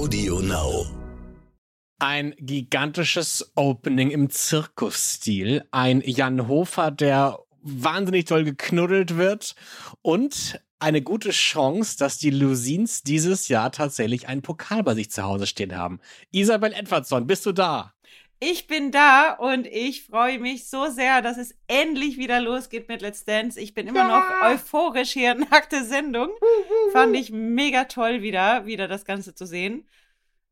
Audio Now. Ein gigantisches Opening im Zirkusstil. Ein Jan Hofer, der wahnsinnig toll geknuddelt wird. Und eine gute Chance, dass die Lusins dieses Jahr tatsächlich einen Pokal bei sich zu Hause stehen haben. Isabel Edwardson, bist du da? Ich bin da und ich freue mich so sehr, dass es endlich wieder losgeht mit Let's Dance. Ich bin immer ja. noch euphorisch hier nach der Sendung. Fand ich mega toll wieder, wieder das Ganze zu sehen.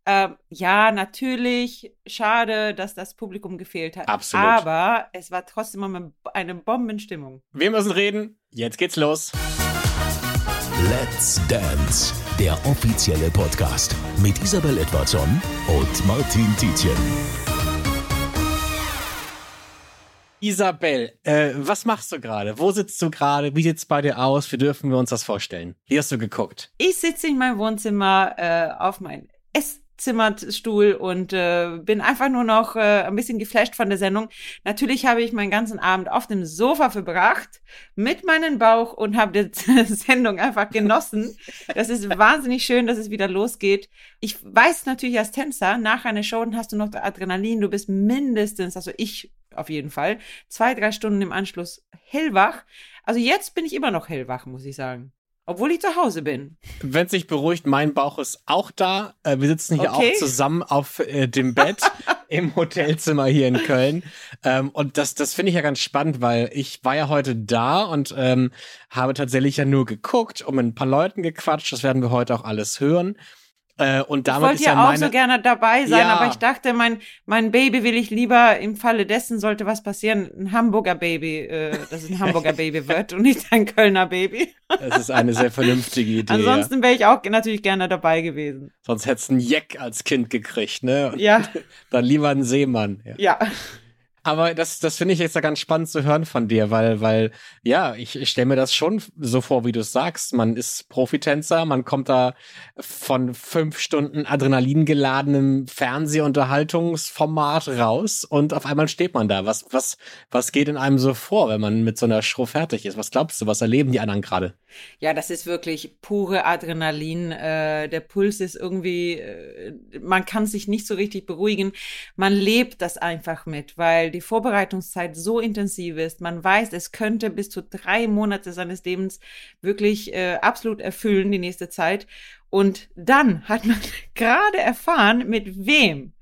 Ähm, ja, natürlich, schade, dass das Publikum gefehlt hat. Absolut. Aber es war trotzdem eine Bombenstimmung. Wir müssen reden. Jetzt geht's los. Let's Dance, der offizielle Podcast mit Isabel Edwardson und Martin Tietjen. Isabel, äh, was machst du gerade? Wo sitzt du gerade? Wie sieht's bei dir aus? Wie dürfen wir uns das vorstellen? Wie hast du geguckt? Ich sitze in meinem Wohnzimmer äh, auf meinem Esszimmerstuhl und äh, bin einfach nur noch äh, ein bisschen geflasht von der Sendung. Natürlich habe ich meinen ganzen Abend auf dem Sofa verbracht mit meinem Bauch und habe die Sendung einfach genossen. Das ist wahnsinnig schön, dass es wieder losgeht. Ich weiß natürlich als Tänzer, nach einer Show hast du noch Adrenalin, du bist mindestens, also ich auf jeden Fall. Zwei, drei Stunden im Anschluss hellwach. Also jetzt bin ich immer noch hellwach, muss ich sagen. Obwohl ich zu Hause bin. Wenn es sich beruhigt, mein Bauch ist auch da. Äh, wir sitzen hier okay. auch zusammen auf äh, dem Bett im Hotelzimmer hier in Köln. Ähm, und das, das finde ich ja ganz spannend, weil ich war ja heute da und ähm, habe tatsächlich ja nur geguckt und mit ein paar Leuten gequatscht. Das werden wir heute auch alles hören. Äh, und damit ich wollte ja, ja auch so gerne dabei sein, ja. aber ich dachte, mein, mein Baby will ich lieber im Falle dessen, sollte was passieren, ein Hamburger Baby, äh, dass es ein Hamburger Baby wird und nicht ein Kölner Baby. Das ist eine sehr vernünftige Idee. Ansonsten wäre ich auch natürlich gerne dabei gewesen. Sonst hättest du einen Jeck als Kind gekriegt, ne? Und ja. Dann lieber einen Seemann. ja. ja. Aber das, das finde ich jetzt ja ganz spannend zu hören von dir, weil, weil, ja, ich, ich stelle mir das schon so vor, wie du es sagst. Man ist Profitänzer, man kommt da von fünf Stunden Adrenalin geladenem Fernsehunterhaltungsformat raus und auf einmal steht man da. Was, was, was geht in einem so vor, wenn man mit so einer Show fertig ist? Was glaubst du, was erleben die anderen gerade? Ja, das ist wirklich pure Adrenalin. Äh, der Puls ist irgendwie, äh, man kann sich nicht so richtig beruhigen. Man lebt das einfach mit, weil die Vorbereitungszeit so intensiv ist. Man weiß, es könnte bis zu drei Monate seines Lebens wirklich äh, absolut erfüllen, die nächste Zeit. Und dann hat man gerade erfahren, mit wem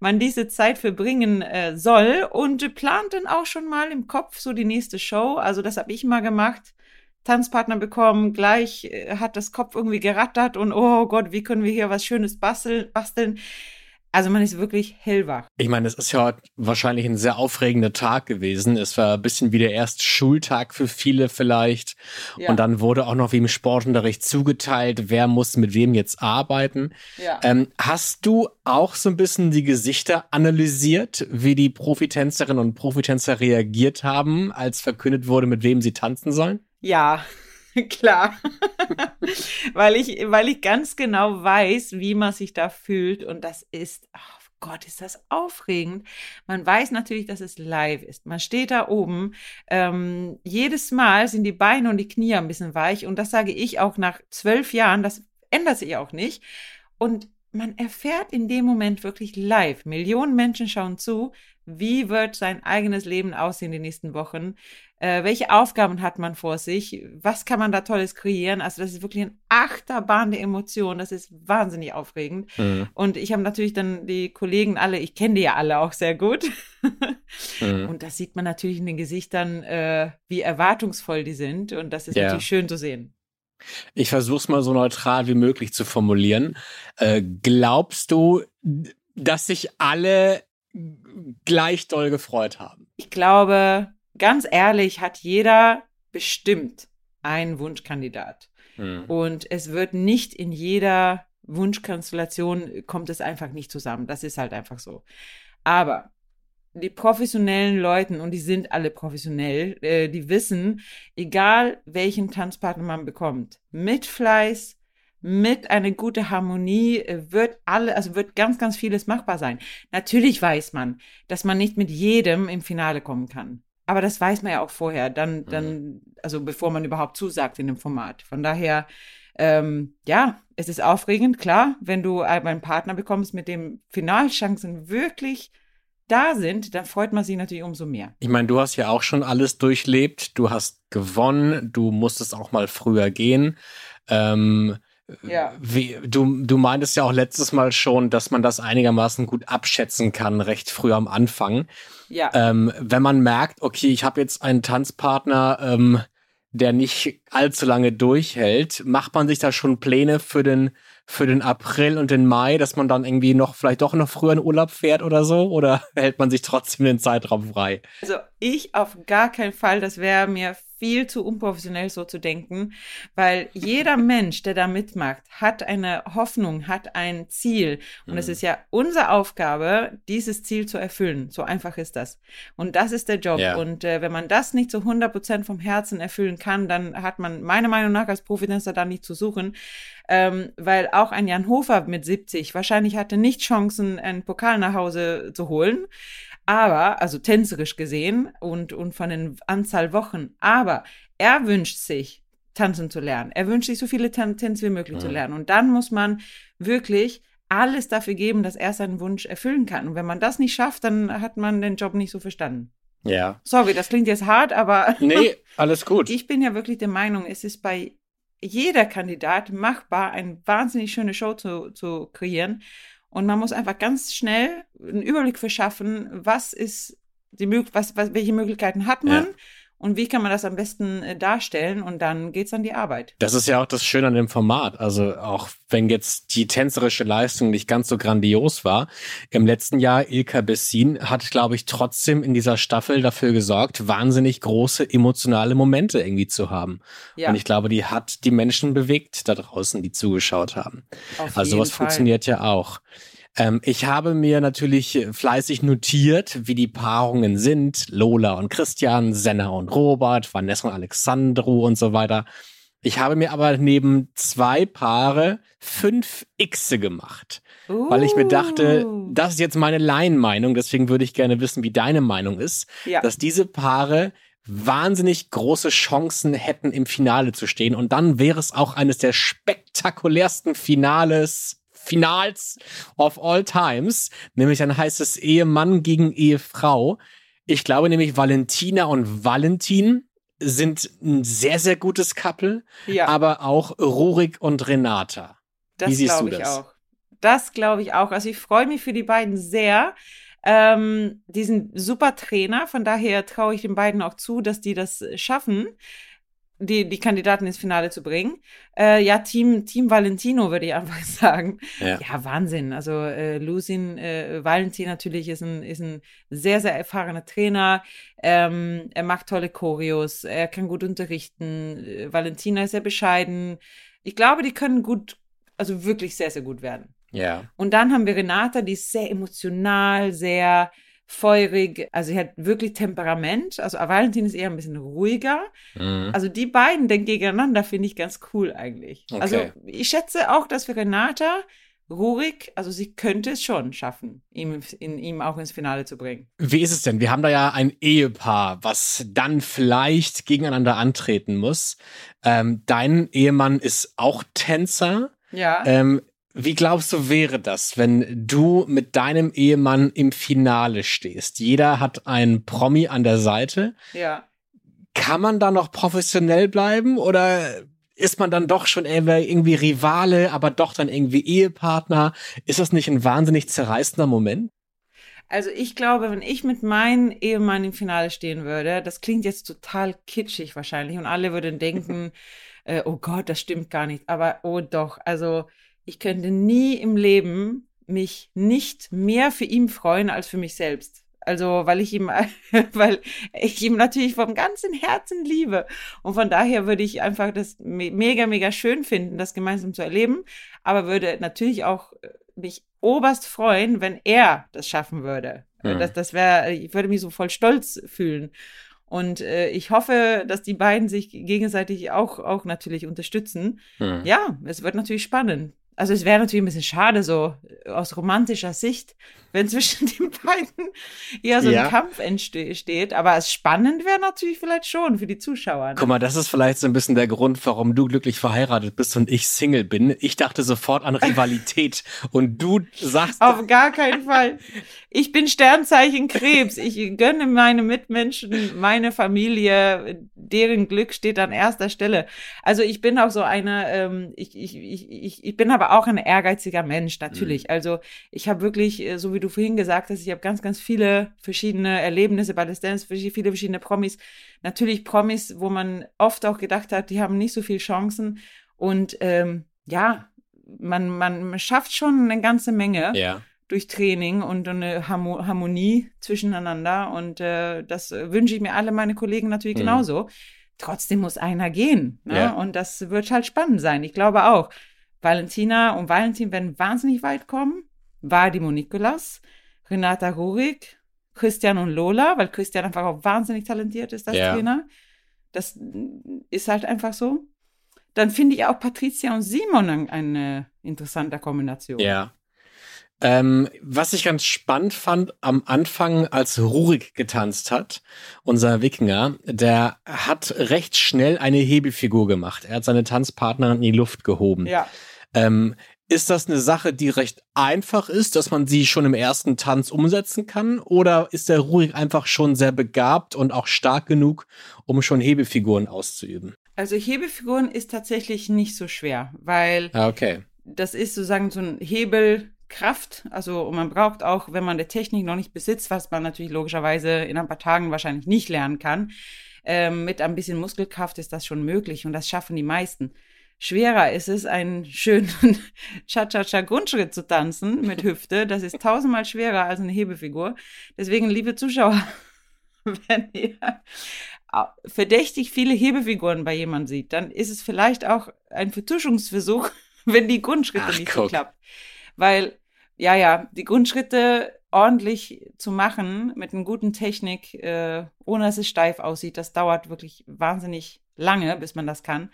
man diese Zeit verbringen äh, soll und plant dann auch schon mal im Kopf so die nächste Show. Also das habe ich mal gemacht. Tanzpartner bekommen, gleich äh, hat das Kopf irgendwie gerattert und oh Gott, wie können wir hier was Schönes basteln? basteln. Also man ist wirklich hellwach. Ich meine, es ist ja wahrscheinlich ein sehr aufregender Tag gewesen. Es war ein bisschen wie der erste Schultag für viele vielleicht. Ja. Und dann wurde auch noch wie im Sportunterricht zugeteilt, wer muss mit wem jetzt arbeiten. Ja. Ähm, hast du auch so ein bisschen die Gesichter analysiert, wie die Profitänzerinnen und Profitänzer reagiert haben, als verkündet wurde, mit wem sie tanzen sollen? Ja, klar. weil, ich, weil ich ganz genau weiß, wie man sich da fühlt. Und das ist, oh Gott, ist das aufregend. Man weiß natürlich, dass es live ist. Man steht da oben. Ähm, jedes Mal sind die Beine und die Knie ein bisschen weich. Und das sage ich auch nach zwölf Jahren. Das ändert sich auch nicht. Und man erfährt in dem Moment wirklich live. Millionen Menschen schauen zu. Wie wird sein eigenes Leben aussehen die nächsten Wochen? Äh, welche Aufgaben hat man vor sich? Was kann man da Tolles kreieren? Also das ist wirklich ein Achterbahn der Emotionen. Das ist wahnsinnig aufregend. Mhm. Und ich habe natürlich dann die Kollegen alle, ich kenne die ja alle auch sehr gut. mhm. Und das sieht man natürlich in den Gesichtern, äh, wie erwartungsvoll die sind. Und das ist ja. natürlich schön zu sehen. Ich versuche es mal so neutral wie möglich zu formulieren. Äh, glaubst du, dass sich alle gleich doll gefreut haben? Ich glaube, ganz ehrlich, hat jeder bestimmt einen Wunschkandidat. Mhm. Und es wird nicht in jeder Wunschkonstellation kommt es einfach nicht zusammen. Das ist halt einfach so. Aber die professionellen Leuten, und die sind alle professionell, äh, die wissen, egal welchen Tanzpartner man bekommt, mit Fleiß, mit einer guten Harmonie äh, wird alle, also wird ganz, ganz vieles machbar sein. Natürlich weiß man, dass man nicht mit jedem im Finale kommen kann. Aber das weiß man ja auch vorher, dann, dann, mhm. also bevor man überhaupt zusagt in dem Format. Von daher ähm, ja, es ist aufregend, klar, wenn du einen Partner bekommst, mit dem Finalchancen wirklich da sind, dann freut man sich natürlich umso mehr. Ich meine, du hast ja auch schon alles durchlebt. Du hast gewonnen. Du musstest auch mal früher gehen. Ähm, ja. Wie, du, du meintest ja auch letztes Mal schon, dass man das einigermaßen gut abschätzen kann, recht früh am Anfang. Ja. Ähm, wenn man merkt, okay, ich habe jetzt einen Tanzpartner, ähm, der nicht allzu lange durchhält, macht man sich da schon Pläne für den für den April und den Mai, dass man dann irgendwie noch vielleicht doch noch früher in Urlaub fährt oder so? Oder hält man sich trotzdem den Zeitraum frei? Also ich auf gar keinen Fall, das wäre mir viel zu unprofessionell so zu denken, weil jeder Mensch, der da mitmacht, hat eine Hoffnung, hat ein Ziel. Und mhm. es ist ja unsere Aufgabe, dieses Ziel zu erfüllen. So einfach ist das. Und das ist der Job. Ja. Und äh, wenn man das nicht zu 100 Prozent vom Herzen erfüllen kann, dann hat man meiner Meinung nach als Profitänzer da nicht zu suchen. Ähm, weil auch ein Jan Hofer mit 70 wahrscheinlich hatte nicht Chancen, einen Pokal nach Hause zu holen. Aber, also tänzerisch gesehen und, und von den Anzahl Wochen, aber er wünscht sich, tanzen zu lernen. Er wünscht sich so viele Tan Tänze wie möglich mhm. zu lernen. Und dann muss man wirklich alles dafür geben, dass er seinen Wunsch erfüllen kann. Und wenn man das nicht schafft, dann hat man den Job nicht so verstanden. Ja. Sorry, das klingt jetzt hart, aber. Nee, alles gut. ich bin ja wirklich der Meinung, es ist bei jeder Kandidat machbar, eine wahnsinnig schöne Show zu, zu kreieren. Und man muss einfach ganz schnell einen Überblick verschaffen, was ist die was, was, welche Möglichkeiten hat man ja. Und wie kann man das am besten äh, darstellen und dann geht's an die Arbeit. Das ist ja auch das Schöne an dem Format. Also auch wenn jetzt die tänzerische Leistung nicht ganz so grandios war, im letzten Jahr Ilka Bessin hat, glaube ich, trotzdem in dieser Staffel dafür gesorgt, wahnsinnig große emotionale Momente irgendwie zu haben. Ja. Und ich glaube, die hat die Menschen bewegt da draußen, die zugeschaut haben. Auf also sowas Fall. funktioniert ja auch. Ähm, ich habe mir natürlich fleißig notiert, wie die Paarungen sind. Lola und Christian, Senna und Robert, Vanessa und Alexandru und so weiter. Ich habe mir aber neben zwei Paare fünf Xe gemacht, uh. weil ich mir dachte, das ist jetzt meine Laienmeinung, deswegen würde ich gerne wissen, wie deine Meinung ist, ja. dass diese Paare wahnsinnig große Chancen hätten, im Finale zu stehen. Und dann wäre es auch eines der spektakulärsten Finales Finals of all times, nämlich dann heißt es Ehemann gegen Ehefrau. Ich glaube nämlich Valentina und Valentin sind ein sehr, sehr gutes Couple, ja. aber auch Rurik und Renata. Das glaube ich das? auch. Das glaube ich auch. Also ich freue mich für die beiden sehr. Ähm, die sind super Trainer, von daher traue ich den beiden auch zu, dass die das schaffen die, die Kandidaten ins Finale zu bringen. Äh, ja, Team, Team Valentino würde ich einfach sagen. Ja, ja Wahnsinn. Also äh, Lucin äh, Valentin natürlich ist ein, ist ein sehr, sehr erfahrener Trainer. Ähm, er macht tolle Choreos, er kann gut unterrichten. Äh, Valentina ist sehr bescheiden. Ich glaube, die können gut, also wirklich sehr, sehr gut werden. Ja. Und dann haben wir Renata, die ist sehr emotional, sehr feurig, also sie hat wirklich Temperament. Also Valentin ist eher ein bisschen ruhiger. Mhm. Also die beiden denn gegeneinander finde ich ganz cool eigentlich. Okay. Also ich schätze auch, dass für Renata Rurik, also sie könnte es schon schaffen, ihm, in, ihm auch ins Finale zu bringen. Wie ist es denn? Wir haben da ja ein Ehepaar, was dann vielleicht gegeneinander antreten muss. Ähm, dein Ehemann ist auch Tänzer. Ja. Ähm, wie glaubst du, wäre das, wenn du mit deinem Ehemann im Finale stehst? Jeder hat einen Promi an der Seite. Ja. Kann man da noch professionell bleiben oder ist man dann doch schon irgendwie Rivale, aber doch dann irgendwie Ehepartner? Ist das nicht ein wahnsinnig zerreißender Moment? Also ich glaube, wenn ich mit meinem Ehemann im Finale stehen würde, das klingt jetzt total kitschig wahrscheinlich und alle würden denken, äh, oh Gott, das stimmt gar nicht. Aber oh doch, also ich könnte nie im Leben mich nicht mehr für ihn freuen als für mich selbst. Also, weil ich ihm, weil ich ihm natürlich vom ganzen Herzen liebe. Und von daher würde ich einfach das mega, mega schön finden, das gemeinsam zu erleben. Aber würde natürlich auch äh, mich oberst freuen, wenn er das schaffen würde. Mhm. Das, das wäre, ich würde mich so voll stolz fühlen. Und äh, ich hoffe, dass die beiden sich gegenseitig auch, auch natürlich unterstützen. Mhm. Ja, es wird natürlich spannend. Also es wäre natürlich ein bisschen schade, so aus romantischer Sicht, wenn zwischen den beiden eher so ja. ein Kampf entsteht. Aber es spannend wäre natürlich vielleicht schon für die Zuschauer. Ne? Guck mal, das ist vielleicht so ein bisschen der Grund, warum du glücklich verheiratet bist und ich Single bin. Ich dachte sofort an Rivalität und du sagst. Auf gar keinen Fall. Ich bin Sternzeichen Krebs. Ich gönne meine Mitmenschen, meine Familie, deren Glück steht an erster Stelle. Also ich bin auch so eine, ähm, ich, ich, ich, ich bin aber auch ein ehrgeiziger Mensch, natürlich. Mhm. Also ich habe wirklich, äh, so wie du vorhin gesagt hast, ich habe ganz, ganz viele verschiedene Erlebnisse bei Let's Dance, viele verschiedene Promis. Natürlich Promis, wo man oft auch gedacht hat, die haben nicht so viele Chancen. Und ähm, ja, man, man schafft schon eine ganze Menge. Ja durch Training und eine Harmonie zwischeneinander. Und äh, das wünsche ich mir alle meine Kollegen natürlich mhm. genauso. Trotzdem muss einer gehen. Ne? Ja. Und das wird halt spannend sein. Ich glaube auch, Valentina und Valentin werden wahnsinnig weit kommen. Vadim Nikolas, Renata Rurik, Christian und Lola, weil Christian einfach auch wahnsinnig talentiert ist als ja. Trainer. Das ist halt einfach so. Dann finde ich auch Patricia und Simon eine interessante Kombination. Ja. Ähm, was ich ganz spannend fand am Anfang, als Rurik getanzt hat, unser Wikinger, der hat recht schnell eine Hebefigur gemacht. Er hat seine Tanzpartnerin in die Luft gehoben. Ja. Ähm, ist das eine Sache, die recht einfach ist, dass man sie schon im ersten Tanz umsetzen kann? Oder ist der Rurik einfach schon sehr begabt und auch stark genug, um schon Hebefiguren auszuüben? Also Hebefiguren ist tatsächlich nicht so schwer, weil ah, okay. das ist sozusagen so ein Hebelkraft. Also man braucht auch, wenn man der Technik noch nicht besitzt, was man natürlich logischerweise in ein paar Tagen wahrscheinlich nicht lernen kann, ähm, mit ein bisschen Muskelkraft ist das schon möglich und das schaffen die meisten schwerer ist es, einen schönen Cha-Cha-Cha-Grundschritt zu tanzen mit Hüfte. Das ist tausendmal schwerer als eine Hebefigur. Deswegen, liebe Zuschauer, wenn ihr verdächtig viele Hebefiguren bei jemandem sieht, dann ist es vielleicht auch ein Vertuschungsversuch, wenn die Grundschritte Ach, nicht so klappt. Weil, ja, ja, die Grundschritte ordentlich zu machen mit einer guten Technik, äh, ohne dass es steif aussieht, das dauert wirklich wahnsinnig lange, bis man das kann.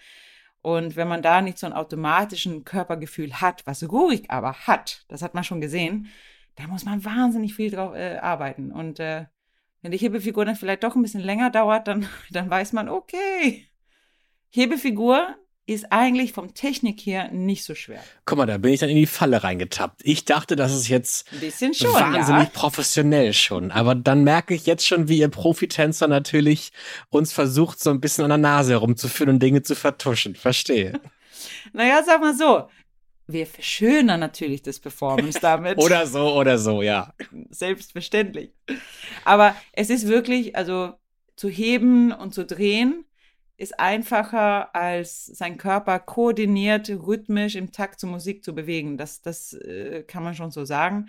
Und wenn man da nicht so ein automatischen Körpergefühl hat, was Rurik aber hat, das hat man schon gesehen, da muss man wahnsinnig viel drauf äh, arbeiten. Und äh, wenn die Hebefigur dann vielleicht doch ein bisschen länger dauert, dann, dann weiß man, okay, Hebefigur ist eigentlich vom Technik her nicht so schwer. Guck mal, da bin ich dann in die Falle reingetappt. Ich dachte, das ist jetzt schon, wahnsinnig ja. professionell schon. Aber dann merke ich jetzt schon, wie ihr Profitänzer natürlich uns versucht, so ein bisschen an der Nase herumzuführen und Dinge zu vertuschen. Verstehe. naja, sag mal so. Wir verschönern natürlich das Performance damit. oder so, oder so, ja. Selbstverständlich. Aber es ist wirklich, also zu heben und zu drehen, ist einfacher, als sein Körper koordiniert, rhythmisch im Takt zur Musik zu bewegen. Das, das äh, kann man schon so sagen.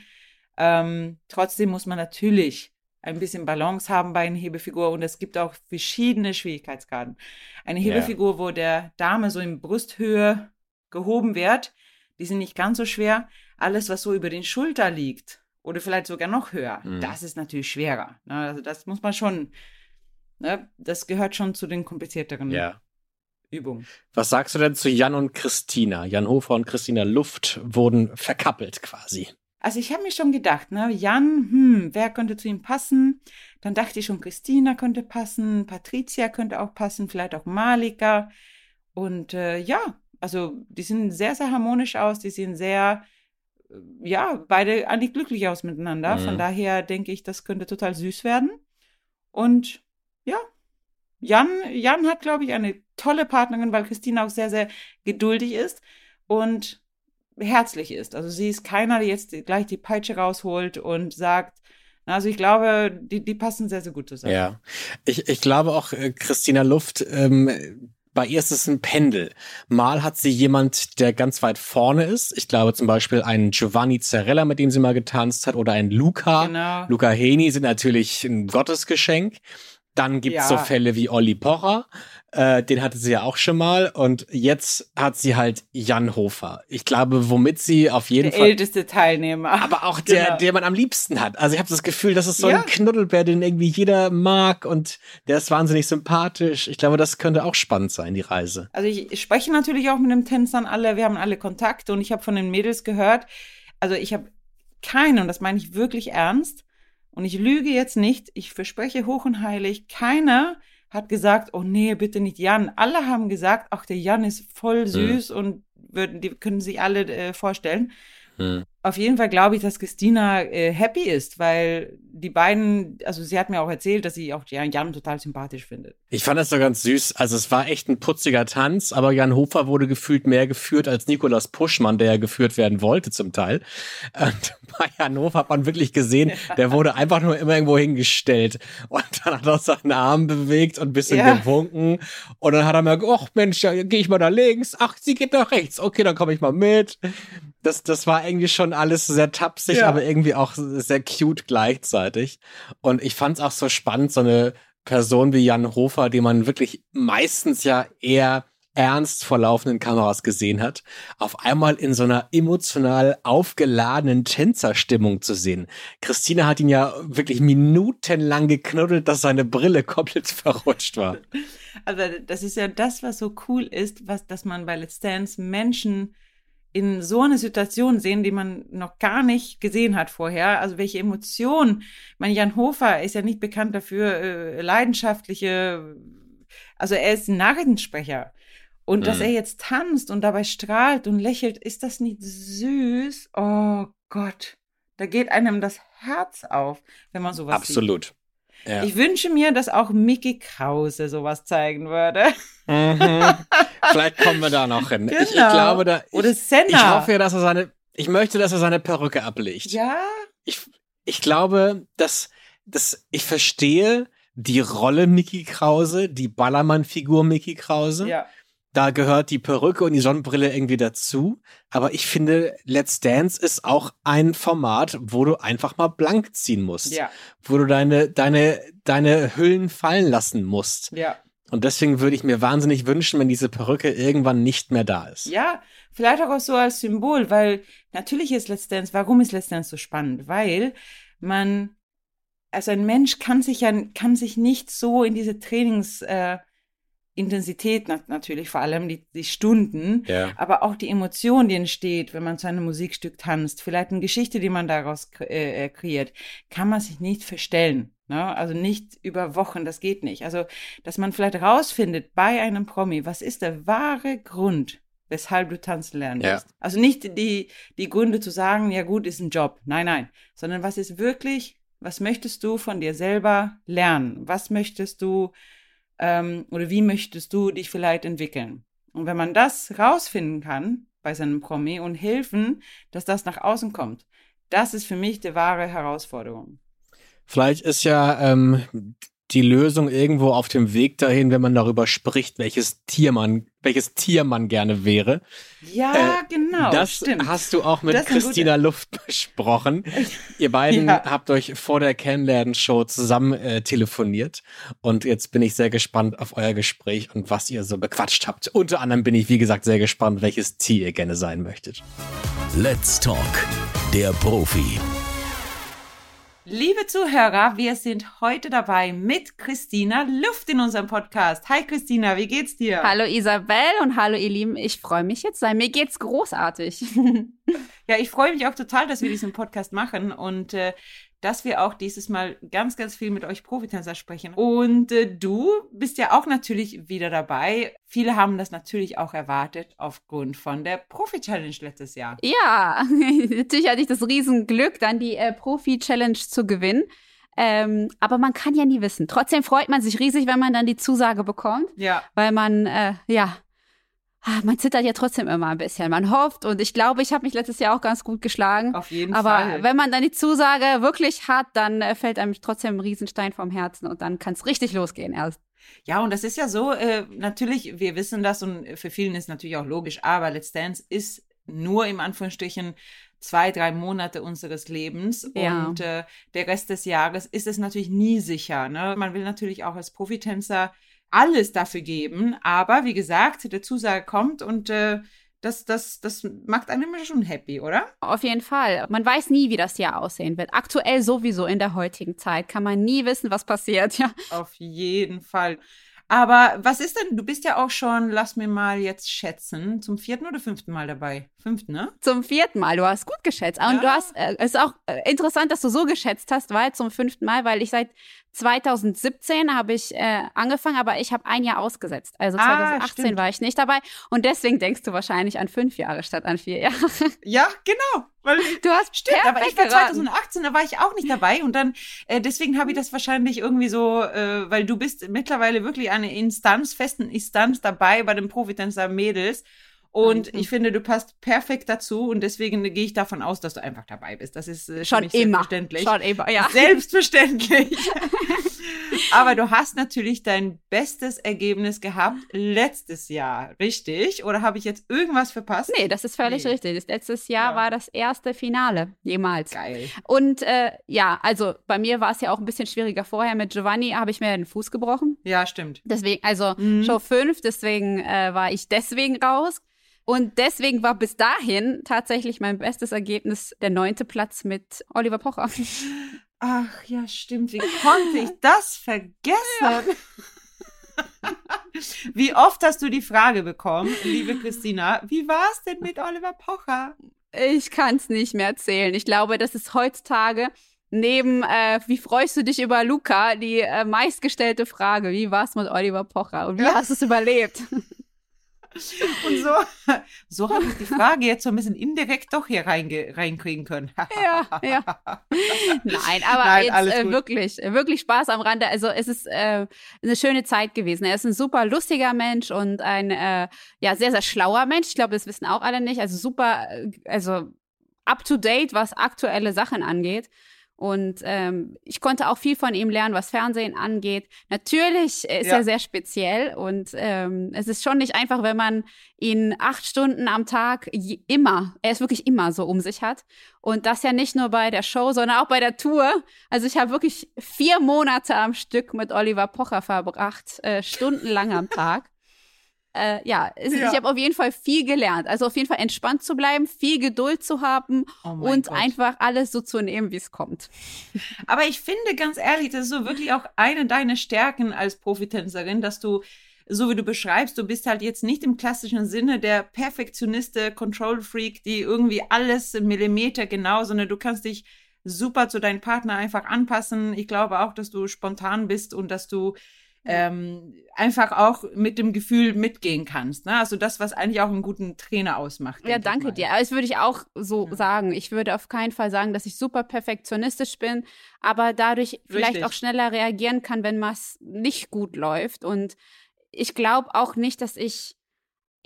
Ähm, trotzdem muss man natürlich ein bisschen Balance haben bei einer Hebefigur und es gibt auch verschiedene Schwierigkeitsgraden. Eine Hebefigur, yeah. wo der Dame so in Brusthöhe gehoben wird, die sind nicht ganz so schwer. Alles, was so über den Schulter liegt oder vielleicht sogar noch höher, mm. das ist natürlich schwerer. Ne? Also das muss man schon Ne? Das gehört schon zu den komplizierteren ja. Übungen. Was sagst du denn zu Jan und Christina? Jan Hofer und Christina Luft wurden verkappelt quasi. Also ich habe mir schon gedacht, ne, Jan, hm, wer könnte zu ihm passen? Dann dachte ich schon, Christina könnte passen, Patricia könnte auch passen, vielleicht auch Malika. Und äh, ja, also die sehen sehr, sehr harmonisch aus, die sehen sehr, äh, ja, beide eigentlich glücklich aus miteinander. Mhm. Von daher denke ich, das könnte total süß werden. Und ja, Jan, Jan hat, glaube ich, eine tolle Partnerin, weil Christina auch sehr, sehr geduldig ist und herzlich ist. Also sie ist keiner, der jetzt gleich die Peitsche rausholt und sagt, also ich glaube, die, die passen sehr, sehr gut zusammen. Ja, ich, ich glaube auch, äh, Christina Luft, ähm, bei ihr ist es ein Pendel. Mal hat sie jemand, der ganz weit vorne ist. Ich glaube zum Beispiel einen Giovanni Zarella, mit dem sie mal getanzt hat, oder ein Luca. Genau. Luca Heni sind natürlich ein Gottesgeschenk. Dann gibt's ja. so Fälle wie Olli Pocher, äh, den hatte sie ja auch schon mal. Und jetzt hat sie halt Jan Hofer. Ich glaube, womit sie auf jeden der Fall. Der älteste Teilnehmer. Aber auch der, genau. der man am liebsten hat. Also ich habe das Gefühl, das ist so ja. ein Knuddelbär, den irgendwie jeder mag und der ist wahnsinnig sympathisch. Ich glaube, das könnte auch spannend sein, die Reise. Also ich spreche natürlich auch mit den Tänzern alle, wir haben alle Kontakt und ich habe von den Mädels gehört. Also ich habe keine, und das meine ich wirklich ernst, und ich lüge jetzt nicht, ich verspreche hoch und heilig, keiner hat gesagt, oh nee, bitte nicht Jan. Alle haben gesagt, ach, der Jan ist voll hm. süß mhm. und würden, die können sich alle äh, vorstellen. Mhm auf jeden Fall glaube ich, dass Christina äh, happy ist, weil die beiden, also sie hat mir auch erzählt, dass sie auch Jan, Jan total sympathisch findet. Ich fand das so ganz süß. Also es war echt ein putziger Tanz, aber Jan Hofer wurde gefühlt mehr geführt als Nikolas Puschmann, der ja geführt werden wollte zum Teil. Und bei Jan Hofer hat man wirklich gesehen, der wurde einfach nur immer irgendwo hingestellt. Und dann hat er seinen Arm bewegt und ein bisschen ja. gewunken. Und dann hat er mir gesagt, ach Mensch, ja, gehe ich mal da links. Ach, sie geht nach rechts. Okay, dann komme ich mal mit. Das, das war irgendwie schon alles sehr tapsig, ja. aber irgendwie auch sehr cute gleichzeitig. Und ich fand es auch so spannend, so eine Person wie Jan Hofer, die man wirklich meistens ja eher ernst vor laufenden Kameras gesehen hat, auf einmal in so einer emotional aufgeladenen Tänzerstimmung zu sehen. Christina hat ihn ja wirklich minutenlang geknuddelt, dass seine Brille komplett verrutscht war. Also das ist ja das, was so cool ist, was, dass man bei Let's Dance Menschen in so eine Situation sehen, die man noch gar nicht gesehen hat vorher. Also welche Emotionen. Mein Jan Hofer ist ja nicht bekannt dafür, äh, leidenschaftliche, also er ist ein Nachrichtensprecher. Und mhm. dass er jetzt tanzt und dabei strahlt und lächelt, ist das nicht süß? Oh Gott, da geht einem das Herz auf, wenn man sowas Absolut. sieht. Ja. Ich wünsche mir, dass auch Mickey Krause sowas zeigen würde. Mhm. Vielleicht kommen wir da noch hin. Genau. Ich, ich, genau. glaube, da. Ich, Oder Senna. Ich hoffe, dass er seine. Ich möchte, dass er seine Perücke ablegt. Ja. Ich, ich glaube, dass, dass ich verstehe die Rolle Mickey Krause, die Ballermann-Figur Mickey Krause. Ja. Da gehört die Perücke und die Sonnenbrille irgendwie dazu. Aber ich finde, Let's Dance ist auch ein Format, wo du einfach mal blank ziehen musst. Ja. Wo du deine, deine, deine Hüllen fallen lassen musst. Ja. Und deswegen würde ich mir wahnsinnig wünschen, wenn diese Perücke irgendwann nicht mehr da ist. Ja, vielleicht auch so als Symbol, weil natürlich ist Let's Dance, warum ist Let's Dance so spannend? Weil man, also ein Mensch kann sich ja, kann sich nicht so in diese Trainings, äh, Intensität natürlich, vor allem die, die Stunden, ja. aber auch die Emotion, die entsteht, wenn man zu einem Musikstück tanzt, vielleicht eine Geschichte, die man daraus äh, äh, kreiert, kann man sich nicht verstellen. Ne? Also nicht über Wochen, das geht nicht. Also, dass man vielleicht rausfindet bei einem Promi, was ist der wahre Grund, weshalb du tanzen lernen ja. Also nicht die, die Gründe zu sagen, ja gut, ist ein Job. Nein, nein. Sondern was ist wirklich, was möchtest du von dir selber lernen? Was möchtest du ähm, oder wie möchtest du dich vielleicht entwickeln? Und wenn man das rausfinden kann bei seinem Promi und helfen, dass das nach außen kommt, das ist für mich die wahre Herausforderung. Vielleicht ist ja ähm, die Lösung irgendwo auf dem Weg dahin, wenn man darüber spricht, welches Tier man, welches Tier man gerne wäre. Ja, äh, genau. Das stimmt. hast du auch mit Christina Luft besprochen. Ihr beiden ja. habt euch vor der Kennenlernen-Show zusammen äh, telefoniert. Und jetzt bin ich sehr gespannt auf euer Gespräch und was ihr so bequatscht habt. Unter anderem bin ich, wie gesagt, sehr gespannt, welches Tier ihr gerne sein möchtet. Let's Talk, der Profi. Liebe Zuhörer, wir sind heute dabei mit Christina Luft in unserem Podcast. Hi Christina, wie geht's dir? Hallo Isabel und hallo ihr Lieben. Ich freue mich jetzt sein. Mir geht's großartig. ja, ich freue mich auch total, dass wir diesen Podcast machen und äh, dass wir auch dieses Mal ganz, ganz viel mit euch Profitänzer sprechen. Und äh, du bist ja auch natürlich wieder dabei. Viele haben das natürlich auch erwartet aufgrund von der Profi-Challenge letztes Jahr. Ja, natürlich hatte ich das Riesenglück, dann die äh, Profi-Challenge zu gewinnen. Ähm, aber man kann ja nie wissen. Trotzdem freut man sich riesig, wenn man dann die Zusage bekommt. Ja. Weil man, äh, ja, man zittert ja trotzdem immer ein bisschen. Man hofft und ich glaube, ich habe mich letztes Jahr auch ganz gut geschlagen. Auf jeden Aber Fall. Aber wenn man dann die Zusage wirklich hat, dann äh, fällt einem trotzdem ein Riesenstein vom Herzen und dann kann es richtig losgehen erst. Ja, und das ist ja so, äh, natürlich, wir wissen das und für vielen ist natürlich auch logisch, aber Let's Dance ist nur im Anführungsstrichen zwei, drei Monate unseres Lebens ja. und äh, der Rest des Jahres ist es natürlich nie sicher. Ne? Man will natürlich auch als Profitänzer alles dafür geben. Aber wie gesagt, der Zusage kommt und äh, das, das, das macht einen immer schon happy, oder? Auf jeden Fall. Man weiß nie, wie das Jahr aussehen wird. Aktuell sowieso in der heutigen Zeit kann man nie wissen, was passiert, ja. Auf jeden Fall. Aber was ist denn, du bist ja auch schon, lass mir mal jetzt schätzen, zum vierten oder fünften Mal dabei? Fünften, ne? Zum vierten Mal. Du hast gut geschätzt. Und Ja. du hast, äh, es ist auch äh, interessant, dass du so geschätzt hast, weil zum fünften Mal, weil ich seit 2017 habe ich äh, angefangen, aber ich habe ein Jahr ausgesetzt. Also Ah, 2018 stimmt. war ich nicht dabei. Und deswegen denkst du wahrscheinlich an fünf Jahre statt an vier Jahre. Ja, genau. Weil Du hast Stimmt, aber ich war geraten. 2018, da war ich auch nicht dabei und dann, äh, deswegen habe ich das wahrscheinlich irgendwie so, äh, weil du bist mittlerweile wirklich eine Instanz, festen Instanz dabei bei den Profitänzer Mädels und Danke. ich finde, du passt perfekt dazu und deswegen gehe ich davon aus, dass du einfach dabei bist. Das ist äh, Schon immer. selbstverständlich. Schon immer, ja. Selbstverständlich. Aber du hast natürlich dein bestes Ergebnis gehabt letztes Jahr, richtig? Oder habe ich jetzt irgendwas verpasst? Nee, das ist völlig Nee. richtig. Das letztes Jahr Ja. war das erste Finale jemals. Geil. Und äh, ja, also bei mir war es ja auch ein bisschen schwieriger vorher. Mit Giovanni habe ich mir den Fuß gebrochen. Ja, stimmt. Deswegen, also Mhm. Show 5, deswegen äh, war ich deswegen raus. Und deswegen war bis dahin tatsächlich mein bestes Ergebnis der neunte Platz mit Oliver Pocher. Ach ja, stimmt. Wie konnte ich das vergessen? Wie oft hast du die Frage bekommen, liebe Christina, wie war es denn mit Oliver Pocher? Ich kann es nicht mehr erzählen. Ich glaube, das ist heutzutage neben, äh, wie freust du dich über Luca, die äh, meistgestellte Frage, wie war es mit Oliver Pocher und wie Ja. hast du es überlebt? Und so, so habe ich die Frage jetzt so ein bisschen indirekt doch hier reinge reinkriegen können. ja, ja. Nein, aber Nein, jetzt äh, wirklich, äh, wirklich Spaß am Rande. Also es ist äh, eine schöne Zeit gewesen. Er ist ein super lustiger Mensch und ein äh, ja sehr sehr schlauer Mensch. Ich glaube, das wissen auch alle nicht. Also super, äh, also up to date, was aktuelle Sachen angeht. Und ähm, ich konnte auch viel von ihm lernen, was Fernsehen angeht. Natürlich ist Ja. er sehr speziell und ähm, es ist schon nicht einfach, wenn man ihn acht Stunden am Tag immer, er ist wirklich immer so um sich hat. Und das ja nicht nur bei der Show, sondern auch bei der Tour. Also ich habe wirklich vier Monate am Stück mit Oliver Pocher verbracht, äh, stundenlang am Tag. Äh, ja, es, Ja. ich habe auf jeden Fall viel gelernt. Also auf jeden Fall entspannt zu bleiben, viel Geduld zu haben Oh und Gott. einfach alles so zu nehmen, wie es kommt. Aber ich finde ganz ehrlich, das ist so wirklich auch eine deiner Stärken als Profitänzerin, dass du, so wie du beschreibst, du bist halt jetzt nicht im klassischen Sinne der Perfektioniste, Control Freak, die irgendwie alles im Millimeter genau, sondern du kannst dich super zu deinem Partner einfach anpassen. Ich glaube auch, dass du spontan bist und dass du ähm, einfach auch mit dem Gefühl mitgehen kannst. Ne? Also das, was eigentlich auch einen guten Trainer ausmacht. Ja, danke dir. Aber Das würde ich auch so Ja. sagen. Ich würde auf keinen Fall sagen, dass ich super perfektionistisch bin, aber dadurch vielleicht Richtig. auch schneller reagieren kann, wenn was nicht gut läuft. Und ich glaube auch nicht, dass ich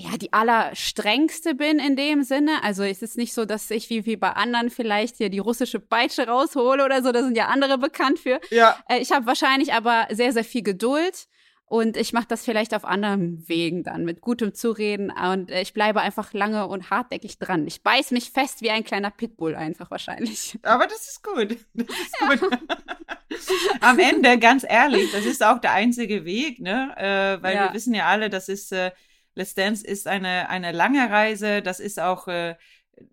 ja die allerstrengste bin in dem Sinne. Also es ist nicht so, dass ich wie, wie bei anderen vielleicht hier die russische Peitsche raushole oder so. Da sind ja andere bekannt für. Ja, Äh, ich habe wahrscheinlich aber sehr, sehr viel Geduld. Und ich mache das vielleicht auf anderen Wegen dann, mit gutem Zureden. Und äh, ich bleibe einfach lange und hartnäckig dran. Ich beiß mich fest wie ein kleiner Pitbull einfach wahrscheinlich. Aber das ist gut. Das ist gut. Am Ende, ganz ehrlich, das ist auch der einzige Weg, ne? Äh, weil Ja. wir wissen ja alle, das ist, äh, Let's Dance ist eine, eine lange Reise. Das ist auch, äh,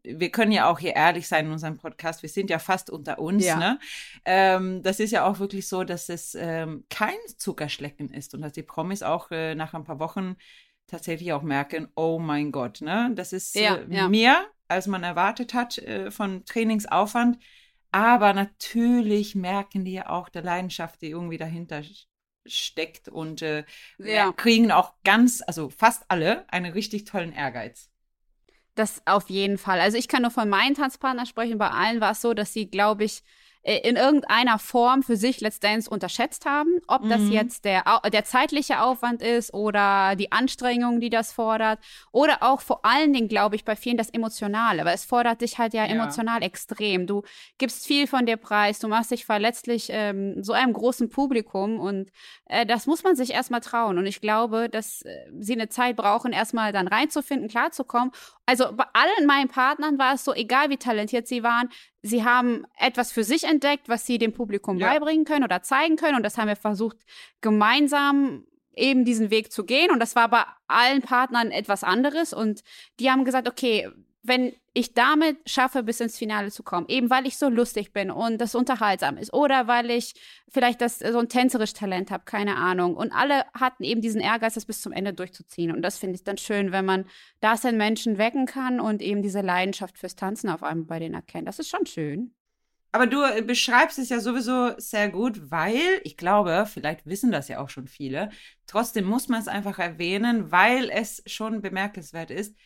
wir können ja auch hier ehrlich sein in unserem Podcast. Wir sind ja fast unter uns, Ja. ne? Ähm, das ist ja auch wirklich so, dass es ähm, kein Zuckerschlecken ist und dass die Promis auch äh, nach ein paar Wochen tatsächlich auch merken, oh mein Gott, ne? Das ist Ja, äh, ja. mehr, als man erwartet hat äh, von Trainingsaufwand. Aber natürlich merken die ja auch der Leidenschaft, die irgendwie dahinter steckt und äh, Ja. kriegen auch ganz, also fast alle, einen richtig tollen Ehrgeiz. Das auf jeden Fall. Also ich kann nur von meinen Tanzpartnern sprechen. Bei allen war es so, dass sie, glaube ich, in irgendeiner Form für sich Let's Dance unterschätzt haben. Ob das Mhm. jetzt der, der zeitliche Aufwand ist oder die Anstrengung, die das fordert. Oder auch vor allen Dingen, glaube ich, bei vielen das Emotionale. Weil es fordert dich halt ja, Ja. emotional extrem. Du gibst viel von dir preis. Du machst dich verletzlich ähm, so einem großen Publikum. Und äh, das muss man sich erstmal trauen. Und ich glaube, dass äh, sie eine Zeit brauchen, erstmal dann reinzufinden, klarzukommen. Also bei allen meinen Partnern war es so, egal wie talentiert sie waren, sie haben etwas für sich entdeckt, was sie dem Publikum Ja. beibringen können oder zeigen können. Und das haben wir versucht, gemeinsam eben diesen Weg zu gehen. Und das war bei allen Partnern etwas anderes. Und die haben gesagt, okay, wenn ich damit schaffe, bis ins Finale zu kommen. Eben weil ich so lustig bin und das unterhaltsam ist. Oder weil ich vielleicht das, so ein tänzerisches Talent habe, keine Ahnung. Und alle hatten eben diesen Ehrgeiz, das bis zum Ende durchzuziehen. Und das finde ich dann schön, wenn man das in Menschen wecken kann und eben diese Leidenschaft fürs Tanzen auf einmal bei denen erkennt. Das ist schon schön. Aber du äh, beschreibst es ja sowieso sehr gut, weil ich glaube, vielleicht wissen das ja auch schon viele. Trotzdem muss man es einfach erwähnen, weil es schon bemerkenswert ist.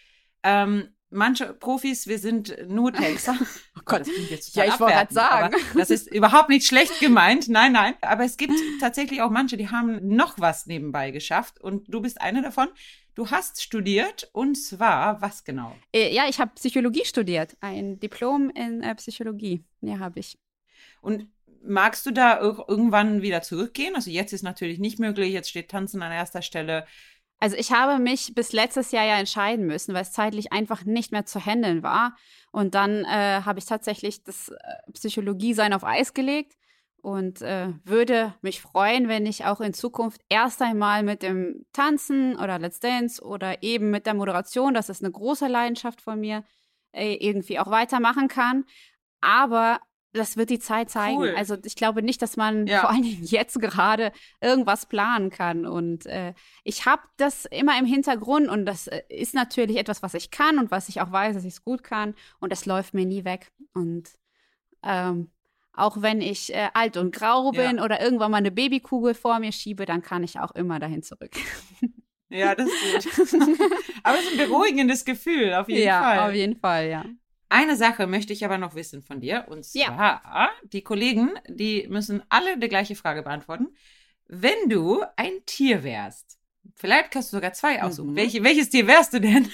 Ähm, manche Profis, wir sind nur Tänzer. Oh Gott, das klingt jetzt ja, ich wollte gerade sagen. Das ist überhaupt nicht schlecht gemeint. Nein, nein. Aber es gibt tatsächlich auch manche, die haben noch was nebenbei geschafft. Und du bist eine davon. Du hast studiert und zwar was genau? Äh, ja, ich habe Psychologie studiert. Ein Diplom in äh, Psychologie. Ja, habe ich. Und magst du da irgendwann wieder zurückgehen? Also jetzt ist natürlich nicht möglich. Jetzt steht Tanzen an erster Stelle. Also ich habe mich bis letztes Jahr ja entscheiden müssen, weil es zeitlich einfach nicht mehr zu handeln war. Und dann äh, habe ich tatsächlich das äh, Psychologie-Sein auf Eis gelegt und äh, würde mich freuen, wenn ich auch in Zukunft erst einmal mit dem Tanzen oder Let's Dance oder eben mit der Moderation, das ist eine große Leidenschaft von mir, äh, irgendwie auch weitermachen kann. Aber das wird die Zeit zeigen. Cool. Also ich glaube nicht, dass man ja. vor allen Dingen jetzt gerade irgendwas planen kann. Und äh, ich habe das immer im Hintergrund und das äh, ist natürlich etwas, was ich kann und was ich auch weiß, dass ich es gut kann. Und das läuft mir nie weg. Und ähm, auch wenn ich äh, alt und grau bin ja. oder irgendwann mal eine Babykugel vor mir schiebe, dann kann ich auch immer dahin zurück. Ja, das ist gut. Aber es ist ein beruhigendes Gefühl, auf jeden ja, Fall. Ja, auf jeden Fall, ja. Eine Sache möchte ich aber noch wissen von dir. Und zwar, ja. die Kollegen, die müssen alle die gleiche Frage beantworten. Wenn du ein Tier wärst, vielleicht kannst du sogar zwei aussuchen. Mhm. Welche, welches Tier wärst du denn?